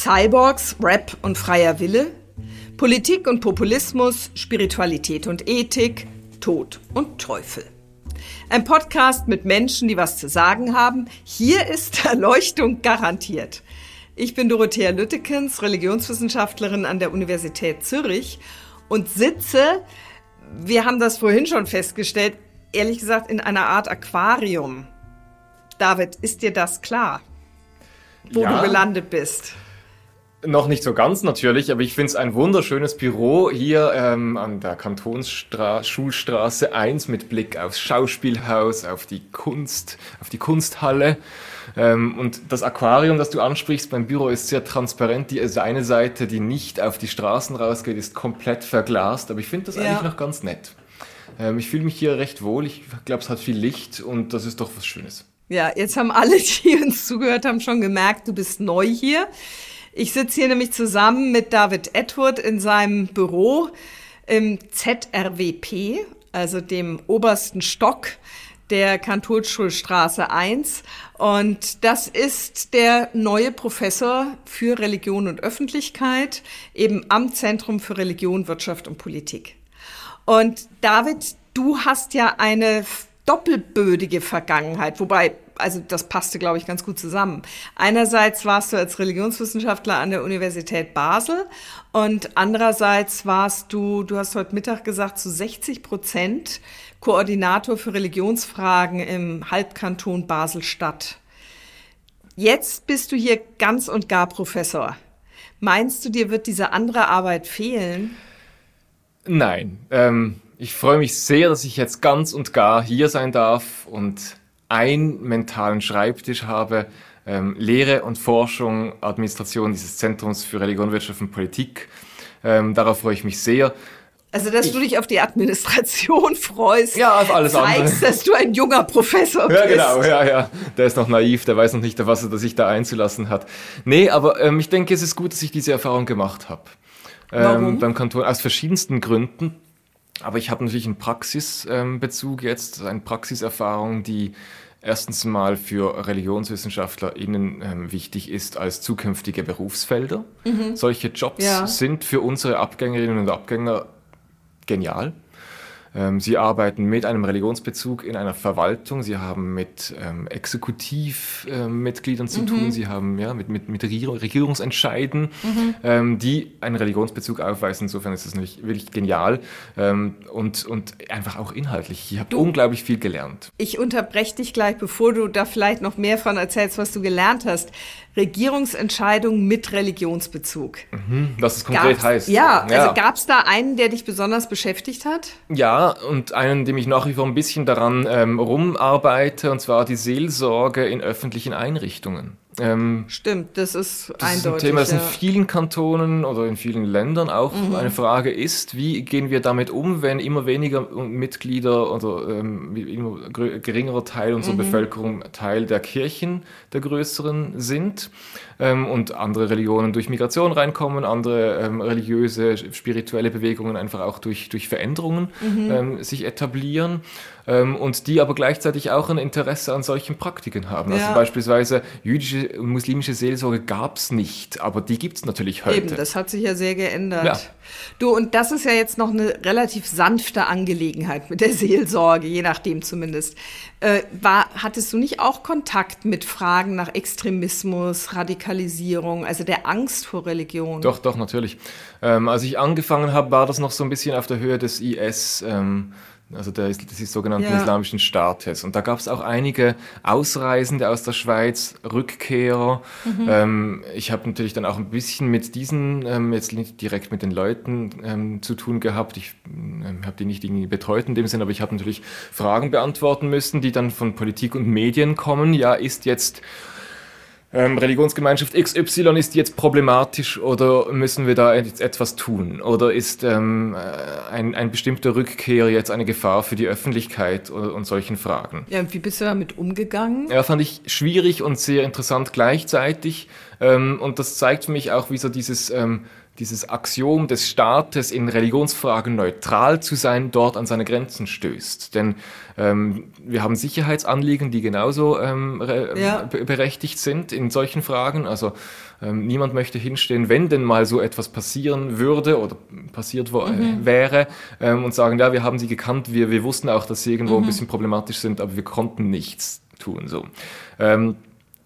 Cyborgs, Rap und freier Wille, Politik und Populismus, Spiritualität und Ethik, Tod und Teufel. Ein Podcast mit Menschen, die was zu sagen haben. Hier ist Erleuchtung garantiert. Ich bin Dorothea Lüttekens, Religionswissenschaftlerin an der Universität Zürich und sitze, wir haben das vorhin schon festgestellt, ehrlich gesagt in einer Art Aquarium. David, ist dir das klar, wo ja. du gelandet bist? Noch nicht so ganz natürlich, aber ich finde es ein wunderschönes Büro hier ähm, an der Kantonsschulstraße 1 mit Blick aufs Schauspielhaus, auf die Kunst, auf die Kunsthalle. Ähm, und das Aquarium, das du ansprichst beim Büro, ist sehr transparent. Die eine Seite, die nicht auf die Straßen rausgeht, ist komplett verglast, aber ich finde das ja. eigentlich noch ganz nett. Ähm, ich fühle mich hier recht wohl. Ich glaube, es hat viel Licht und das ist doch was Schönes. Ja, jetzt haben alle, die uns zugehört haben, schon gemerkt, du bist neu hier. Ich sitze hier nämlich zusammen mit David Edward in seinem Büro im ZRWP, also dem obersten Stock der Kantonsschulstraße 1. Und das ist der neue Professor für Religion und Öffentlichkeit, eben am Zentrum für Religion, Wirtschaft und Politik. Und David, du hast ja eine doppelbödige Vergangenheit, wobei also das passte, glaube ich, ganz gut zusammen. Einerseits warst du als Religionswissenschaftler an der Universität Basel und andererseits warst du, du hast heute Mittag gesagt, zu 60 Prozent Koordinator für Religionsfragen im Halbkanton Basel-Stadt. Jetzt bist du hier ganz und gar Professor. Meinst du, dir wird diese andere Arbeit fehlen? Nein. Ähm, ich freue mich sehr, dass ich jetzt ganz und gar hier sein darf und einen mentalen Schreibtisch habe, ähm, Lehre und Forschung, Administration dieses Zentrums für Religion, Wirtschaft und Politik. Ähm, darauf freue ich mich sehr. Also, dass ich, du dich auf die Administration freust, ja, auf alles zeigst, andere. dass du ein junger Professor bist. Ja, genau, ja, ja. Der ist noch naiv, der weiß noch nicht, was er sich da einzulassen hat. Nee, aber ähm, ich denke, es ist gut, dass ich diese Erfahrung gemacht habe. Ähm, beim Kanton aus verschiedensten Gründen. Aber ich habe natürlich einen Praxisbezug jetzt, eine Praxiserfahrung, die erstens mal für ReligionswissenschaftlerInnen ähm, wichtig ist als zukünftige Berufsfelder. Mhm. Solche Jobs ja. sind für unsere Abgängerinnen und Abgänger genial. Ähm, sie arbeiten mit einem Religionsbezug in einer Verwaltung, sie haben mit ähm, Exekutivmitgliedern äh, zu mhm. tun, sie haben ja, mit, mit, mit Regierungsentscheiden, mhm. ähm, die einen Religionsbezug aufweisen. Insofern ist es natürlich wirklich genial ähm, und, und einfach auch inhaltlich. Ich habe unglaublich viel gelernt. Ich unterbreche dich gleich, bevor du da vielleicht noch mehr von erzählst, was du gelernt hast. Regierungsentscheidung mit Religionsbezug. Mhm, was es konkret gab's, heißt. Ja, ja. also gab es da einen, der dich besonders beschäftigt hat? Ja, und einen, dem ich nach wie vor ein bisschen daran ähm, rumarbeite, und zwar die Seelsorge in öffentlichen Einrichtungen. Ähm, Stimmt, das ist das eindeutig. Ist ein Thema, das in vielen Kantonen oder in vielen Ländern auch mhm. eine Frage ist, wie gehen wir damit um, wenn immer weniger Mitglieder oder ähm, immer geringerer Teil unserer mhm. Bevölkerung Teil der Kirchen der größeren sind ähm, und andere Religionen durch Migration reinkommen, andere ähm, religiöse, spirituelle Bewegungen einfach auch durch, durch Veränderungen mhm. Ähm, sich etablieren ähm, und die aber gleichzeitig auch ein Interesse an solchen Praktiken haben. Also ja. Also beispielsweise jüdische und muslimische Seelsorge gab es nicht, aber die gibt es natürlich heute. Eben, das hat sich ja sehr geändert. Ja. Du, und das ist ja jetzt noch eine relativ sanfte Angelegenheit mit der Seelsorge, je nachdem zumindest. Äh, war, hattest du nicht auch Kontakt mit Fragen nach Extremismus, Radikalisierung, also der Angst vor Religion? Doch, doch, natürlich. Ähm, als ich angefangen habe, war das noch so ein bisschen auf der Höhe des IS. Ähm, also der, des sogenannten ja. Islamischen Staates. Und da gab es auch einige Ausreisende aus der Schweiz, Rückkehrer. Mhm. Ähm, ich habe natürlich dann auch ein bisschen mit diesen, ähm, jetzt nicht direkt mit den Leuten ähm, zu tun gehabt. Ich ähm, habe die nicht irgendwie betreut in dem Sinn, aber ich habe natürlich Fragen beantworten müssen, die dann von Politik und Medien kommen. Ja, ist jetzt ähm, Religionsgemeinschaft XY ist jetzt problematisch oder müssen wir da jetzt etwas tun? Oder ist ähm, äh, ein, ein bestimmter Rückkehr jetzt eine Gefahr für die Öffentlichkeit und, und solchen Fragen? Ja, und wie bist du damit umgegangen? Ja, fand ich schwierig und sehr interessant gleichzeitig. Ähm, und das zeigt für mich auch, wie so dieses... Ähm, dieses Axiom des Staates in Religionsfragen neutral zu sein, dort an seine Grenzen stößt. Denn ähm, wir haben Sicherheitsanliegen, die genauso ähm, ja. berechtigt sind in solchen Fragen. Also ähm, niemand möchte hinstehen, wenn denn mal so etwas passieren würde oder passiert mhm. wäre ähm, und sagen, ja, wir haben sie gekannt, wir, wir wussten auch, dass sie irgendwo mhm. ein bisschen problematisch sind, aber wir konnten nichts tun. So.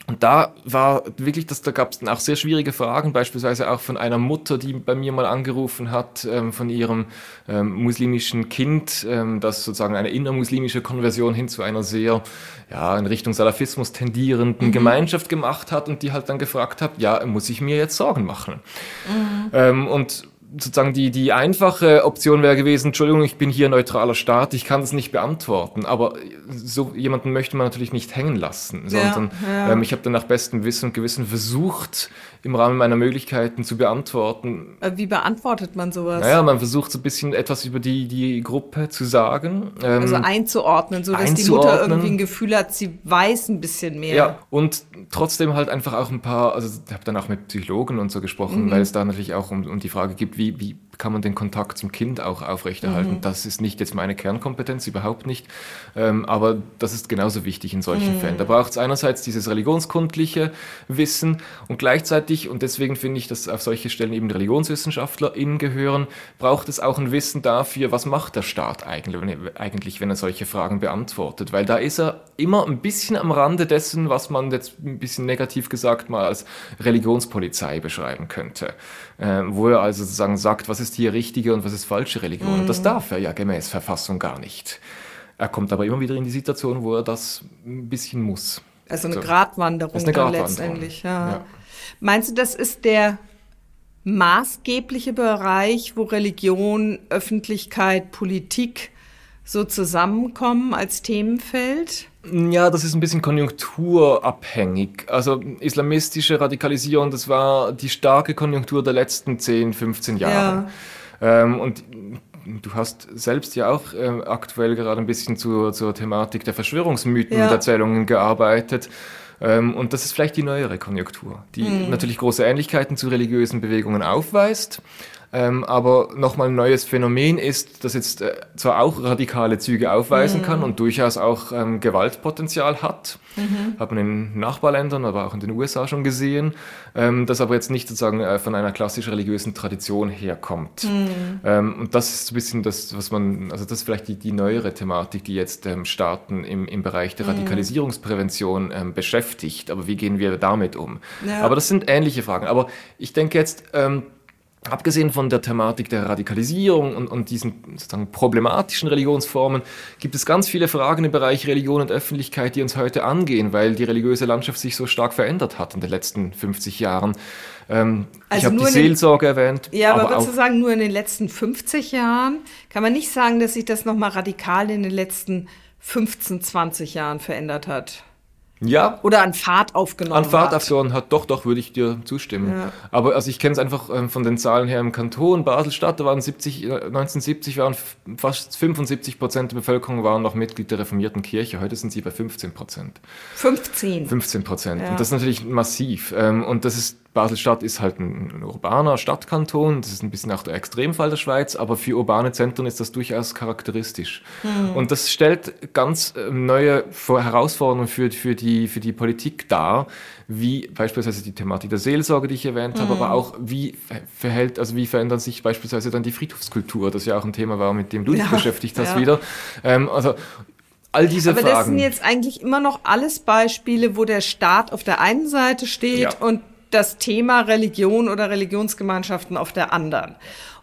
Und da war wirklich, dass da gab es dann auch sehr schwierige Fragen, beispielsweise auch von einer Mutter, die bei mir mal angerufen hat, ähm, von ihrem ähm, muslimischen Kind, ähm, das sozusagen eine innermuslimische Konversion hin zu einer sehr, ja, in Richtung Salafismus tendierenden mhm. Gemeinschaft gemacht hat und die halt dann gefragt hat, ja, muss ich mir jetzt Sorgen machen? Mhm. Ähm, und sozusagen die, die einfache Option wäre gewesen, Entschuldigung, ich bin hier neutraler Staat, ich kann das nicht beantworten. Aber so jemanden möchte man natürlich nicht hängen lassen, sondern ja, ja. Ähm, ich habe dann nach bestem Wissen und Gewissen versucht, im Rahmen meiner Möglichkeiten zu beantworten. Äh, wie beantwortet man sowas? Naja, man versucht so ein bisschen etwas über die, die Gruppe zu sagen. Ähm, also einzuordnen, so dass einzuordnen. die Mutter irgendwie ein Gefühl hat, sie weiß ein bisschen mehr. Ja, und trotzdem halt einfach auch ein paar, also ich habe dann auch mit Psychologen und so gesprochen, mhm. weil es da natürlich auch um, um die Frage gibt, wie, wie kann man den Kontakt zum Kind auch aufrechterhalten. Mhm. Das ist nicht jetzt meine Kernkompetenz, überhaupt nicht. Ähm, aber das ist genauso wichtig in solchen mhm. Fällen. Da braucht es einerseits dieses religionskundliche Wissen und gleichzeitig, und deswegen finde ich, dass auf solche Stellen eben ReligionswissenschaftlerInnen gehören, braucht es auch ein Wissen dafür, was macht der Staat eigentlich, wenn er, solche Fragen beantwortet. Weil da ist er immer ein bisschen am Rande dessen, was man jetzt ein bisschen negativ gesagt mal als Religionspolizei beschreiben könnte. Äh, wo er also sozusagen sagt, was ist hier richtige und was ist falsche Religion. Mhm. Und das mhm. darf er ja gemäß Verfassung gar nicht. Er kommt aber immer wieder in die Situation, wo er das ein bisschen muss. Also eine so. Gratwanderung eine Gratwanderung. letztendlich, ja. ja. Meinst du, das ist der maßgebliche Bereich, wo Religion, Öffentlichkeit, Politik so zusammenkommen als Themenfeld? Ja, das ist ein bisschen konjunkturabhängig. Also islamistische Radikalisierung, das war die starke Konjunktur der letzten 10, 15 Jahre. Ja. Ähm, und du hast selbst ja auch äh, aktuell gerade ein bisschen zur, zur Thematik der Verschwörungsmythen ja. und Erzählungen gearbeitet. Ähm, und das ist vielleicht die neuere Konjunktur, die mhm. natürlich große Ähnlichkeiten zu religiösen Bewegungen aufweist ähm, aber nochmal ein neues Phänomen ist, das jetzt äh, zwar auch radikale Züge aufweisen mhm. kann und durchaus auch ähm, Gewaltpotenzial hat, mhm. hat man in Nachbarländern, aber auch in den USA schon gesehen, ähm, das aber jetzt nicht sozusagen äh, von einer klassisch religiösen Tradition herkommt. Mhm. Ähm, und das ist ein bisschen das, was man, also das ist vielleicht die, die neuere Thematik, die jetzt ähm, Staaten im, im Bereich der mhm. Radikalisierungsprävention ähm, beschäftigt. Aber wie gehen wir damit um? Ja. Aber das sind ähnliche Fragen. Aber ich denke jetzt, Abgesehen von der Thematik der Radikalisierung und, und, diesen sozusagen problematischen Religionsformen gibt es ganz viele Fragen im Bereich Religion und Öffentlichkeit, die uns heute angehen, weil die religiöse Landschaft sich so stark verändert hat in den letzten 50 Jahren. Ähm, also ich habe die Seelsorge erwähnt. Ja, aber, aber würdest du sagen, nur in den letzten 50 Jahren? Kann man nicht sagen, dass sich das nochmal radikal in den letzten 15, 20 Jahren verändert hat? Ja. Oder an Fahrt aufgenommen An Fahrt aufgenommen hat, doch, doch, würde ich dir zustimmen. Ja. Aber also ich kenne es einfach ähm, von den Zahlen her im Kanton Basel-Stadt, da waren 70, 1970 äh, waren fast 75 Prozent der Bevölkerung waren noch Mitglied der reformierten Kirche. Heute sind sie bei 15 Prozent. 15? 15 Prozent. Ja. Und das ist natürlich massiv. Ähm, und das ist Basel-Stadt ist halt ein, urbaner Stadtkanton, das ist ein bisschen auch der Extremfall der Schweiz, aber für urbane Zentren ist das durchaus charakteristisch. Mhm. Und das stellt ganz ähm, neue Herausforderungen für, für, die, für die Politik dar, wie beispielsweise die Thematik der Seelsorge, die ich erwähnt mhm. habe, aber auch wie verhält, also wie verändert sich beispielsweise dann die Friedhofskultur, das ja auch ein Thema war, mit dem du ja, dich beschäftigt hast ja. wieder. Ähm, also all diese Aber Fragen. das sind jetzt eigentlich immer noch alles Beispiele, wo der Staat auf der einen Seite steht ja. und das Thema Religion oder Religionsgemeinschaften auf der anderen.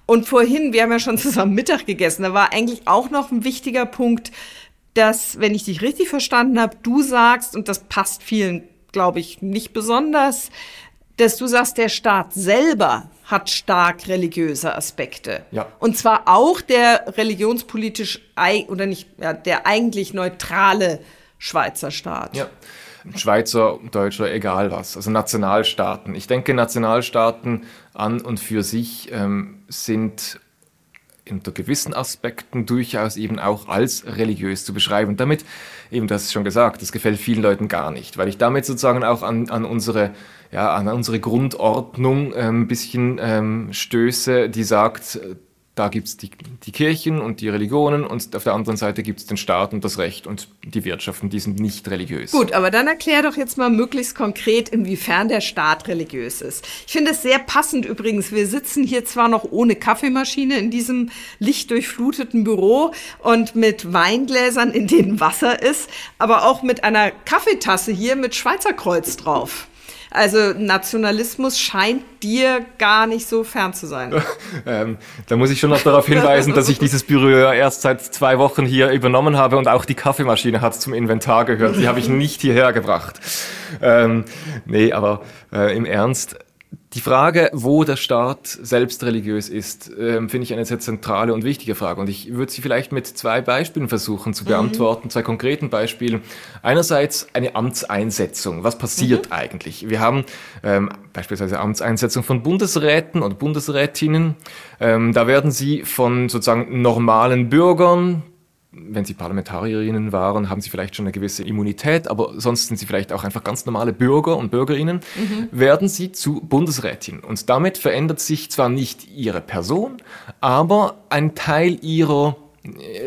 Und vorhin, wir haben ja schon zusammen Mittag gegessen, da war eigentlich auch noch ein wichtiger Punkt, dass, wenn ich dich richtig verstanden habe, du sagst, und das passt vielen, glaube ich, nicht besonders, dass du sagst, der Staat selber hat stark religiöse Aspekte. Ja. Und zwar auch der religionspolitisch oder nicht, ja, der eigentlich neutrale Schweizer Staat. Ja. Schweizer, Deutscher, egal was. Also Nationalstaaten. Ich denke, Nationalstaaten an und für sich ähm, sind unter gewissen Aspekten durchaus eben auch als religiös zu beschreiben. Damit, eben das ist schon gesagt, das gefällt vielen Leuten gar nicht, weil ich damit sozusagen auch an, an unsere ja, an unsere Grundordnung ein ähm, bisschen ähm, stöße, die sagt, da gibt es die, die Kirchen und die Religionen und auf der anderen Seite gibt es den Staat und das Recht und die Wirtschaften, die sind nicht religiös. Gut, aber dann erklär doch jetzt mal möglichst konkret, inwiefern der Staat religiös ist. Ich finde es sehr passend übrigens. Wir sitzen hier zwar noch ohne Kaffeemaschine in diesem lichtdurchfluteten Büro und mit Weingläsern, in denen Wasser ist, aber auch mit einer Kaffeetasse hier mit Schweizer Kreuz drauf. Also Nationalismus scheint dir gar nicht so fern zu sein. ähm, da muss ich schon noch darauf hinweisen, dass ich dieses Büro erst seit zwei Wochen hier übernommen habe und auch die Kaffeemaschine hat zum Inventar gehört. Die habe ich nicht hierher gebracht. Ähm, nee, aber äh, im Ernst, die Frage, wo der Staat selbst religiös ist, ähm, finde ich eine sehr zentrale und wichtige Frage. Und ich würde sie vielleicht mit zwei Beispielen versuchen zu mhm. beantworten, mhm. zwei konkreten Beispielen. Einerseits eine Amtseinsetzung. Was passiert mhm. eigentlich? Wir haben ähm, beispielsweise Amtseinsetzung von Bundesräten und Bundesrätinnen. Ähm, da werden sie von sozusagen normalen Bürgern, wenn Sie Parlamentarierinnen waren, haben Sie vielleicht schon eine gewisse Immunität, aber sonst sind Sie vielleicht auch einfach ganz normale Bürger und Bürgerinnen, mhm. werden Sie zu Bundesrätin. Und damit verändert sich zwar nicht Ihre Person, aber ein Teil Ihrer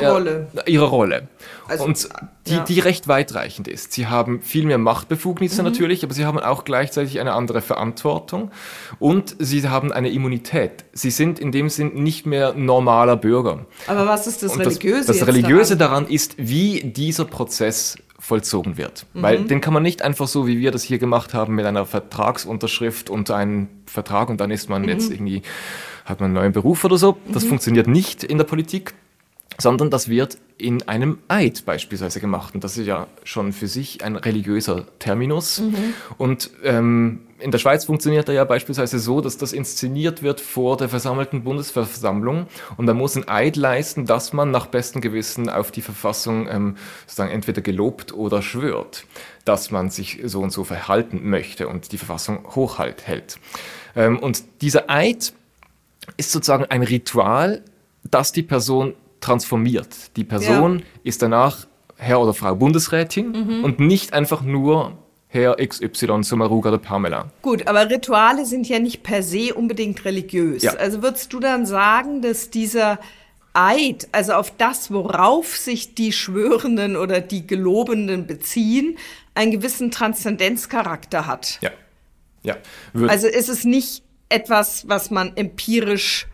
Rolle. ihrer Rolle. Also, und die, ja. die recht weitreichend ist. Sie haben viel mehr Machtbefugnisse mhm. natürlich, aber sie haben auch gleichzeitig eine andere Verantwortung und sie haben eine Immunität. Sie sind in dem Sinn nicht mehr normaler Bürger. Aber was ist das Religiöse? Das, das Religiöse daran? daran ist, wie dieser Prozess vollzogen wird. Mhm. Weil den kann man nicht einfach so, wie wir das hier gemacht haben, mit einer Vertragsunterschrift und einem Vertrag und dann ist man mhm. jetzt irgendwie, hat man einen neuen Beruf oder so. Das mhm. funktioniert nicht in der Politik sondern das wird in einem Eid beispielsweise gemacht. Und das ist ja schon für sich ein religiöser Terminus. Mhm. Und ähm, in der Schweiz funktioniert er ja beispielsweise so, dass das inszeniert wird vor der versammelten Bundesversammlung. Und da muss ein Eid leisten, dass man nach bestem Gewissen auf die Verfassung ähm, sozusagen entweder gelobt oder schwört, dass man sich so und so verhalten möchte und die Verfassung hochhält. Hält. Ähm, und dieser Eid ist sozusagen ein Ritual, das die Person transformiert. Die Person ja. ist danach Herr oder Frau Bundesrätin mhm. und nicht einfach nur Herr XY, Sumaruga oder Pamela. Gut, aber Rituale sind ja nicht per se unbedingt religiös. Ja. Also würdest du dann sagen, dass dieser Eid, also auf das, worauf sich die Schwörenden oder die Gelobenden beziehen, einen gewissen Transzendenzcharakter hat? Ja. ja. Würde also ist es nicht etwas, was man empirisch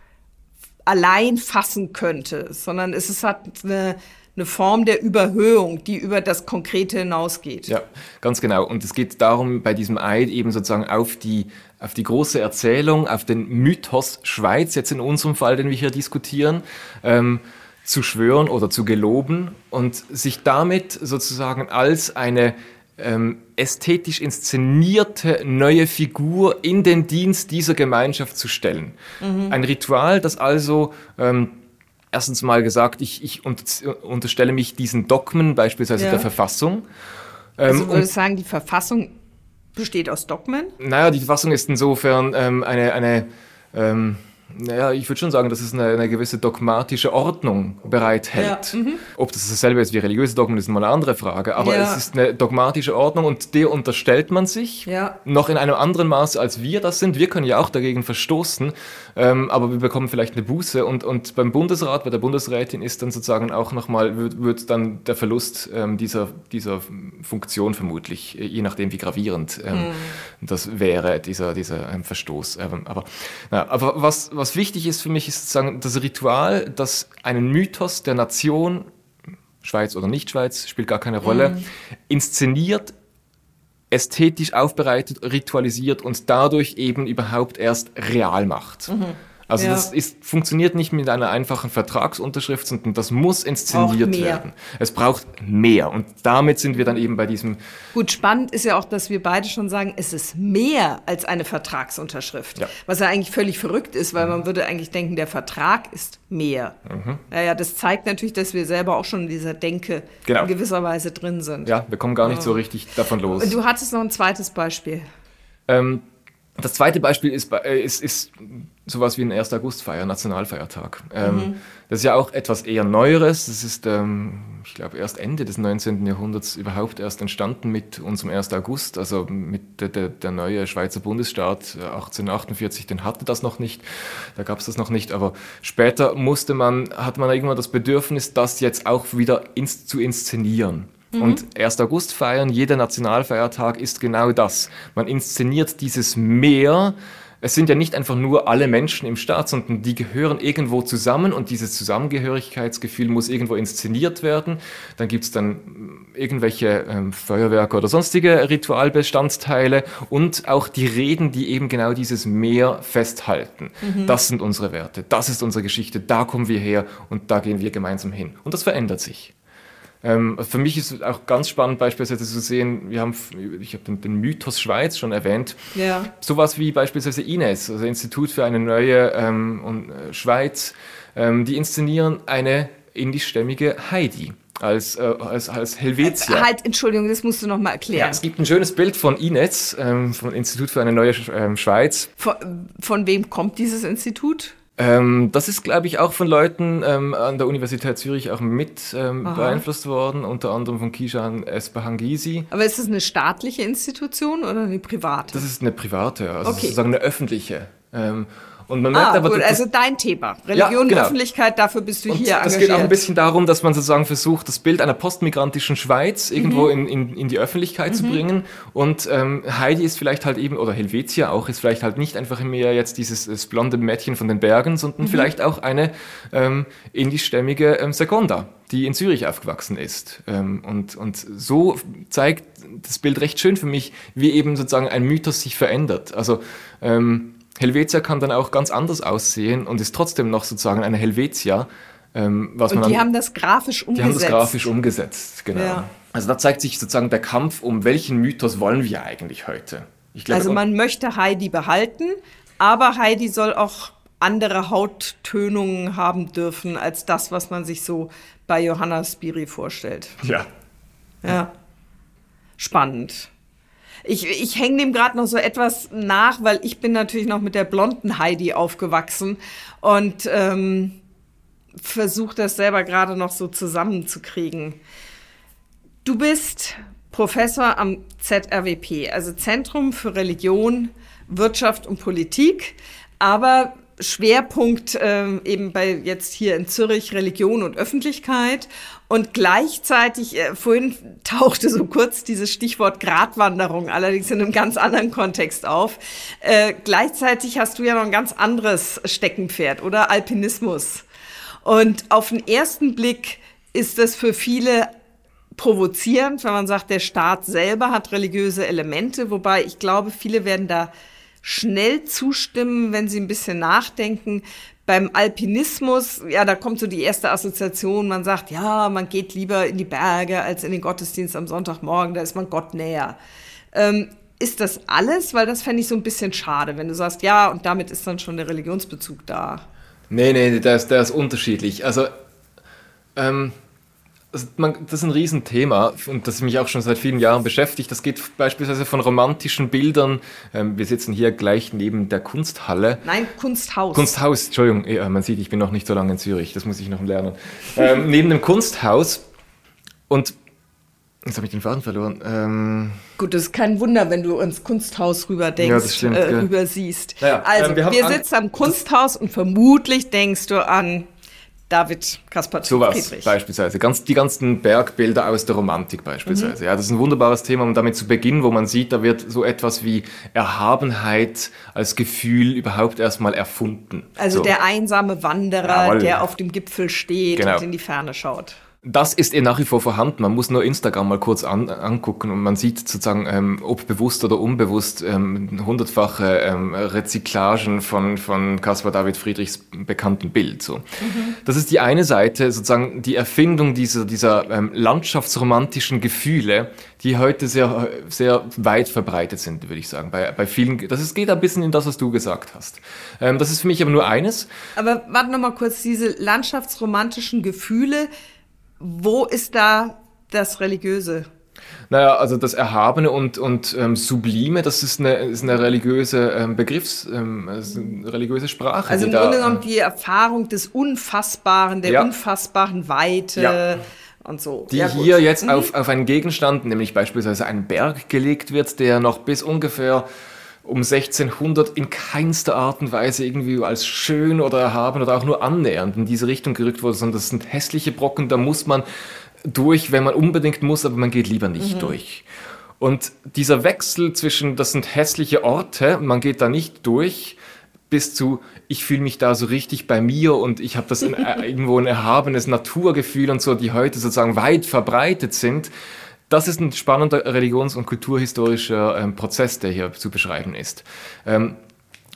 allein fassen könnte, sondern es ist halt eine, eine Form der Überhöhung, die über das Konkrete hinausgeht. Ja, ganz genau. Und es geht darum, bei diesem Eid eben sozusagen auf die, auf die große Erzählung, auf den Mythos Schweiz, jetzt in unserem Fall, den wir hier diskutieren, ähm, zu schwören oder zu geloben und sich damit sozusagen als eine ähm, ästhetisch inszenierte neue Figur in den Dienst dieser Gemeinschaft zu stellen. Mhm. Ein Ritual, das also ähm, erstens mal gesagt, ich, ich unterstelle mich diesen Dogmen, beispielsweise ja. der Verfassung. Ähm, also würde ich sagen, die Verfassung besteht aus Dogmen? Naja, die Verfassung ist insofern ähm, eine, eine ähm, naja, ich würde schon sagen, dass es eine, eine gewisse dogmatische Ordnung bereithält. Ja. Mhm. Ob das dasselbe ist wie religiöse Dogmen, ist mal eine andere Frage. Aber ja. es ist eine dogmatische Ordnung und der unterstellt man sich ja. noch in einem anderen Maße, als wir das sind. Wir können ja auch dagegen verstoßen, ähm, aber wir bekommen vielleicht eine Buße. Und, und beim Bundesrat, bei der Bundesrätin ist dann sozusagen auch nochmal, wird, wird dann der Verlust ähm, dieser, dieser Funktion vermutlich, äh, je nachdem wie gravierend ähm, mhm. das wäre, dieser, dieser ähm, Verstoß. Ähm, aber, na, aber was was wichtig ist für mich, ist sozusagen das Ritual, das einen Mythos der Nation, Schweiz oder Nicht-Schweiz, spielt gar keine Rolle, mhm. inszeniert, ästhetisch aufbereitet, ritualisiert und dadurch eben überhaupt erst real macht. Mhm. Also ja. das ist, funktioniert nicht mit einer einfachen Vertragsunterschrift, sondern das muss inszeniert werden. Es braucht mehr. Und damit sind wir dann eben bei diesem. Gut, spannend ist ja auch, dass wir beide schon sagen, es ist mehr als eine Vertragsunterschrift. Ja. Was ja eigentlich völlig verrückt ist, weil mhm. man würde eigentlich denken, der Vertrag ist mehr. Mhm. Naja, das zeigt natürlich, dass wir selber auch schon in dieser Denke genau. in gewisser Weise drin sind. Ja, wir kommen gar nicht so richtig davon los. Und du hattest noch ein zweites Beispiel. Ähm, Das zweite Beispiel ist, äh, ist, ist sowas wie ein 1. Augustfeier, Nationalfeiertag. Ähm, mhm. Das ist ja auch etwas eher Neueres. Das ist, ähm, ich glaube, erst Ende des 19. Jahrhunderts überhaupt erst entstanden mit unserem 1. August. Also mit der, der, der neue Schweizer Bundesstaat 1848, äh, den hatte das noch nicht. Da gab es das noch nicht. Aber später musste man, hat man irgendwann das Bedürfnis, das jetzt auch wieder ins, zu inszenieren. Mhm. Und 1. August feiern, jeder Nationalfeiertag ist genau das. Man inszeniert dieses Meer. Es sind ja nicht einfach nur alle Menschen im Staat, sondern die gehören irgendwo zusammen und dieses Zusammengehörigkeitsgefühl muss irgendwo inszeniert werden. Dann gibt es dann irgendwelche ähm, Feuerwerke oder sonstige Ritualbestandteile und auch die Reden, die eben genau dieses Meer festhalten. Mhm. Das sind unsere Werte, das ist unsere Geschichte, da kommen wir her und da gehen wir gemeinsam hin. Und das verändert sich. Ähm, für mich ist es auch ganz spannend, beispielsweise zu sehen, wir haben, ich habe den, den, Mythos Schweiz schon erwähnt, ja. sowas wie beispielsweise INES, also Institut für eine neue ähm, und, äh, Schweiz, ähm, die inszenieren eine indischstämmige Heidi als, äh, als, als Helvetia. Äh, halt, Entschuldigung, das musst du noch mal erklären. Ja, es gibt ein schönes Bild von INETS, ähm, vom Institut für eine neue ähm, Schweiz. Von, von wem kommt dieses Institut? Ähm, das ist, glaube ich, auch von Leuten ähm, an der Universität Zürich auch mit ähm, beeinflusst worden, unter anderem von Kishan Espahangisi. Aber ist das eine staatliche Institution oder eine private? Das ist eine private, also okay. sozusagen eine öffentliche. Ähm, und man merkt ah, aber, gut, also dein Thema. Religion, ja, genau. Öffentlichkeit, dafür bist du und hier. Es geht auch ein bisschen darum, dass man sozusagen versucht, das Bild einer postmigrantischen Schweiz irgendwo mhm. in, in, in, die Öffentlichkeit mhm. zu bringen. Und ähm, Heidi ist vielleicht halt eben, oder Helvetia auch, ist vielleicht halt nicht einfach mehr jetzt dieses blonde Mädchen von den Bergen, sondern mhm. vielleicht auch eine ähm, indischstämmige ähm, Seconda, die in Zürich aufgewachsen ist. Ähm, und, und so zeigt das Bild recht schön für mich, wie eben sozusagen ein Mythos sich verändert. Also ähm, Helvetia kann dann auch ganz anders aussehen und ist trotzdem noch sozusagen eine Helvetia. Ähm, was und man die dann, haben das grafisch umgesetzt. Die haben das grafisch umgesetzt, genau. Ja. Also da zeigt sich sozusagen der Kampf um, welchen Mythos wollen wir eigentlich heute. Glaube, also man möchte Heidi behalten, aber Heidi soll auch andere Hauttönungen haben dürfen als das, was man sich so bei Johanna Spiri vorstellt. Ja. Ja. Spannend. Ich, ich hänge dem gerade noch so etwas nach, weil ich bin natürlich noch mit der blonden Heidi aufgewachsen und ähm, versuche das selber gerade noch so zusammenzukriegen. Du bist Professor am ZRWP, also Zentrum für Religion, Wirtschaft und Politik, aber Schwerpunkt äh, eben bei jetzt hier in Zürich Religion und Öffentlichkeit und gleichzeitig, äh, vorhin tauchte so kurz dieses Stichwort Gratwanderung, allerdings in einem ganz anderen Kontext auf. Äh, gleichzeitig hast du ja noch ein ganz anderes Steckenpferd, oder? Alpinismus. Und auf den ersten Blick ist das für viele provozierend, wenn man sagt, der Staat selber hat religiöse Elemente, wobei ich glaube, viele werden da schnell zustimmen, wenn sie ein bisschen nachdenken. Beim Alpinismus, ja, da kommt so die erste Assoziation. Man sagt, ja, man geht lieber in die Berge als in den Gottesdienst am Sonntagmorgen, da ist man Gott näher. Ähm, ist das alles? Weil das fände ich so ein bisschen schade, wenn du sagst, ja, und damit ist dann schon der Religionsbezug da. Nee, nee, ist, der ist unterschiedlich. Also, ähm, das, man, das ist ein Riesenthema und das mich auch schon seit vielen Jahren beschäftigt. Das geht beispielsweise von romantischen Bildern. Ähm, wir sitzen hier gleich neben der Kunsthalle. Nein, Kunsthaus. Kunsthaus, Entschuldigung. Ja, man sieht, ich bin noch nicht so lange in Zürich. Das muss ich noch lernen. ähm, neben dem Kunsthaus und Jetzt habe ich den Faden verloren. Ähm Gut, das ist kein Wunder, wenn du ins Kunsthaus rüber denkst, ja, das stimmt, äh, rüber siehst. Naja, also, ähm, wir, wir sitzen am Kunsthaus und vermutlich denkst du an David Kaspar Sowas Friedrich. beispielsweise. Ganz, die ganzen Bergbilder aus der Romantik beispielsweise. Mhm. Ja, das ist ein wunderbares Thema, um damit zu beginnen, wo man sieht, da wird so etwas wie Erhabenheit als Gefühl überhaupt erstmal erfunden. Also so. der einsame Wanderer, Jawohl. der auf dem Gipfel steht genau. und in die Ferne schaut. Das ist eh nach wie vor vorhanden. Man muss nur Instagram mal kurz an, angucken und man sieht sozusagen, ähm, ob bewusst oder unbewusst, ähm, hundertfache ähm, Rezyklagen von, von Caspar David Friedrichs bekannten Bild. So. Mhm. Das ist die eine Seite, sozusagen die Erfindung dieser, dieser ähm, landschaftsromantischen Gefühle, die heute sehr, sehr weit verbreitet sind, würde ich sagen. Bei, bei vielen, das ist, geht ein bisschen in das, was du gesagt hast. Ähm, das ist für mich aber nur eines. Aber warte noch mal kurz, diese landschaftsromantischen Gefühle, wo ist da das Religiöse? Naja, also das Erhabene und, und ähm, Sublime, das ist eine, ist eine religiöse ähm, Begriffs, ähm, eine religiöse Sprache. Also im Grunde genommen die Erfahrung des Unfassbaren, der ja. unfassbaren Weite. Ja. Und so. Die ja, hier jetzt mhm. auf, auf einen Gegenstand, nämlich beispielsweise einen Berg gelegt wird, der noch bis ungefähr um 1600 in keinster Art und Weise irgendwie als schön oder erhaben oder auch nur annähernd in diese Richtung gerückt wurde, sondern das sind hässliche Brocken, da muss man durch, wenn man unbedingt muss, aber man geht lieber nicht mhm. durch. Und dieser Wechsel zwischen, das sind hässliche Orte, man geht da nicht durch, bis zu, ich fühle mich da so richtig bei mir und ich habe das in, äh, irgendwo ein erhabenes Naturgefühl und so, die heute sozusagen weit verbreitet sind. Das ist ein spannender religions- und kulturhistorischer ähm, Prozess, der hier zu beschreiben ist. Ähm,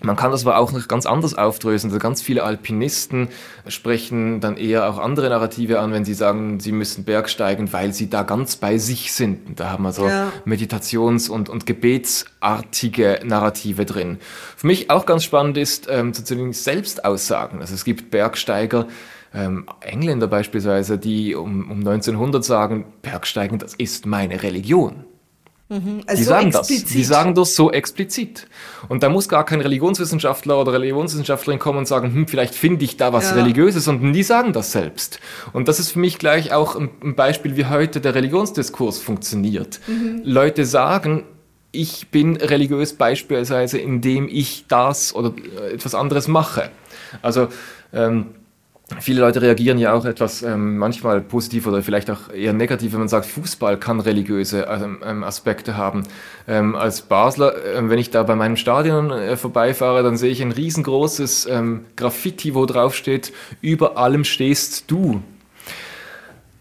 man kann das aber auch noch ganz anders aufdröseln. Also ganz viele Alpinisten sprechen dann eher auch andere Narrative an, wenn sie sagen, sie müssen bergsteigen, weil sie da ganz bei sich sind. Und da haben wir so ja. Meditations- und, und gebetsartige Narrative drin. Für mich auch ganz spannend ist ähm, sozusagen Selbstaussagen. Also es gibt Bergsteiger, ähm, Engländer beispielsweise, die um, um 1900 sagen, Bergsteigen, das ist meine Religion. Mhm. Also die sagen explizit. das. Die sagen das so explizit. Und da muss gar kein Religionswissenschaftler oder Religionswissenschaftlerin kommen und sagen, hm, vielleicht finde ich da was ja. Religiöses, sondern die sagen das selbst. Und das ist für mich gleich auch ein Beispiel, wie heute der Religionsdiskurs funktioniert. Mhm. Leute sagen, ich bin religiös beispielsweise, indem ich das oder etwas anderes mache. Also ähm, Viele Leute reagieren ja auch etwas ähm, manchmal positiv oder vielleicht auch eher negativ, wenn man sagt, Fußball kann religiöse ähm, ähm Aspekte haben. Ähm, als Basler, äh, wenn ich da bei meinem Stadion äh, vorbeifahre, dann sehe ich ein riesengroßes ähm, Graffiti, wo drauf steht, über allem stehst du.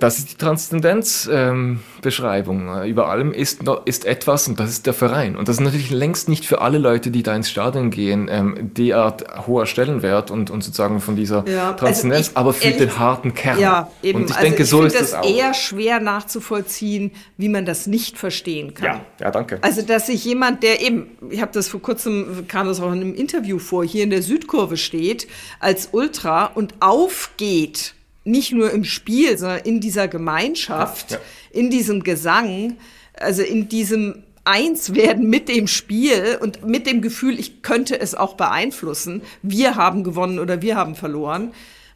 Das ist die Transzendenzbeschreibung. Ähm, Über allem ist, ist etwas und das ist der Verein. Und das ist natürlich längst nicht für alle Leute, die da ins Stadion gehen, ähm, derart hoher Stellenwert und, und sozusagen von dieser ja, also Transzendenz, also ich, aber für ehrlich, den harten Kern. Ja, eben. Und ich also denke, ich so ist das auch. eher schwer nachzuvollziehen, wie man das nicht verstehen kann. Ja, ja danke. Also, dass sich jemand, der eben, ich habe das vor kurzem, kam das auch in einem Interview vor, hier in der Südkurve steht, als Ultra und aufgeht nicht nur im Spiel, sondern in dieser Gemeinschaft, ja, ja. in diesem Gesang, also in diesem Einswerden mit dem Spiel und mit dem Gefühl, ich könnte es auch beeinflussen. Wir haben gewonnen oder wir haben verloren.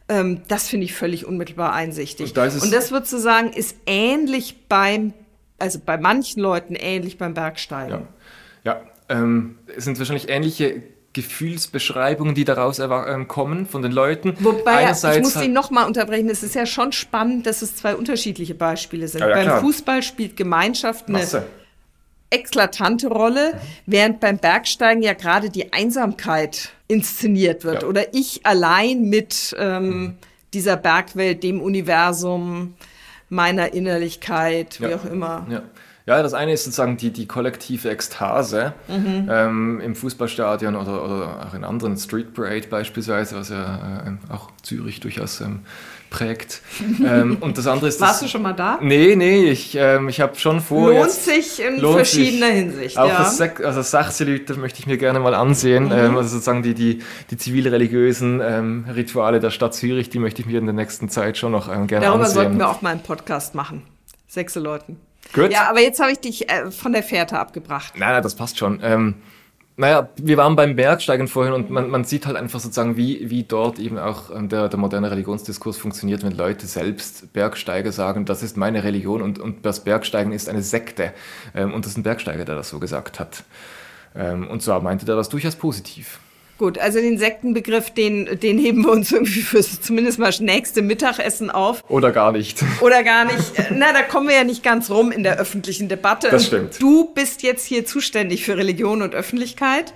Ähm, das finde ich völlig unmittelbar einsichtig. Und, da und das würde zu sagen, ist ähnlich beim, also bei manchen Leuten ähnlich beim Bergsteigen. Ja, ja ähm, es sind wahrscheinlich ähnliche Gefühlsbeschreibungen, die daraus ähm, kommen von den Leuten. Wobei, Einerseits ich muss Sie nochmal unterbrechen, es ist ja schon spannend, dass es zwei unterschiedliche Beispiele sind. Ja, ja, beim klar. Fußball spielt Gemeinschaft eine Masse. eklatante Rolle, mhm. während beim Bergsteigen ja gerade die Einsamkeit inszeniert wird. Ja. Oder ich allein mit ähm, mhm. dieser Bergwelt, dem Universum, meiner Innerlichkeit, wie auch immer. Ja. Ja, das eine ist sozusagen die, die kollektive Ekstase mhm. ähm, im Fußballstadion oder, oder auch in anderen Street Parade beispielsweise, was ja äh, auch Zürich durchaus ähm, prägt. ähm, und das andere ist. Warst das, du schon mal da? Nee, nee, ich, ähm, ich habe schon vor. Lohnt jetzt, sich in lohnt verschiedener sich. Hinsicht. Auch ja. das, also das Sachselüter möchte ich mir gerne mal ansehen. Mhm. Ähm, also sozusagen die, die, die zivilreligiösen ähm, Rituale der Stadt Zürich, die möchte ich mir in der nächsten Zeit schon noch ähm, gerne Darüber ansehen. Darüber sollten wir auch mal einen Podcast machen. Sechse Leuten. Gut. Ja, aber jetzt habe ich dich äh, von der Fährte abgebracht. Nein, nein, das passt schon. Ähm, naja, wir waren beim Bergsteigen vorhin und man, man sieht halt einfach sozusagen, wie, wie dort eben auch ähm, der, der moderne Religionsdiskurs funktioniert, wenn Leute selbst Bergsteiger sagen, das ist meine Religion und, und das Bergsteigen ist eine Sekte. Ähm, und das ist ein Bergsteiger, der das so gesagt hat. Ähm, und zwar meinte er das durchaus positiv. Gut, also den Sektenbegriff, den, den heben wir uns irgendwie fürs zumindest mal nächste Mittagessen auf. Oder gar nicht. Oder gar nicht. Na, da kommen wir ja nicht ganz rum in der öffentlichen Debatte. Das stimmt. Du bist jetzt hier zuständig für Religion und Öffentlichkeit.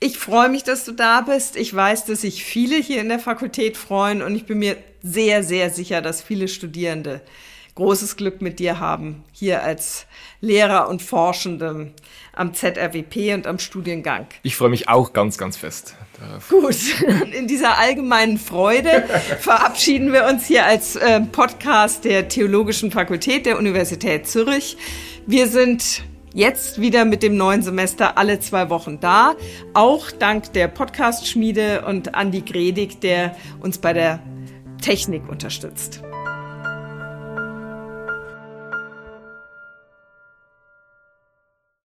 Ich freue mich, dass du da bist. Ich weiß, dass sich viele hier in der Fakultät freuen und ich bin mir sehr, sehr sicher, dass viele Studierende großes Glück mit dir haben, hier als Lehrer und Forschende am ZRWP und am Studiengang. Ich freue mich auch ganz, ganz fest. Darauf. Gut, in dieser allgemeinen Freude verabschieden wir uns hier als äh, Podcast der Theologischen Fakultät der Universität Zürich. Wir sind jetzt wieder mit dem neuen Semester alle zwei Wochen da. Auch dank der Podcast-Schmiede und Andi Gredig, der uns bei der Technik unterstützt.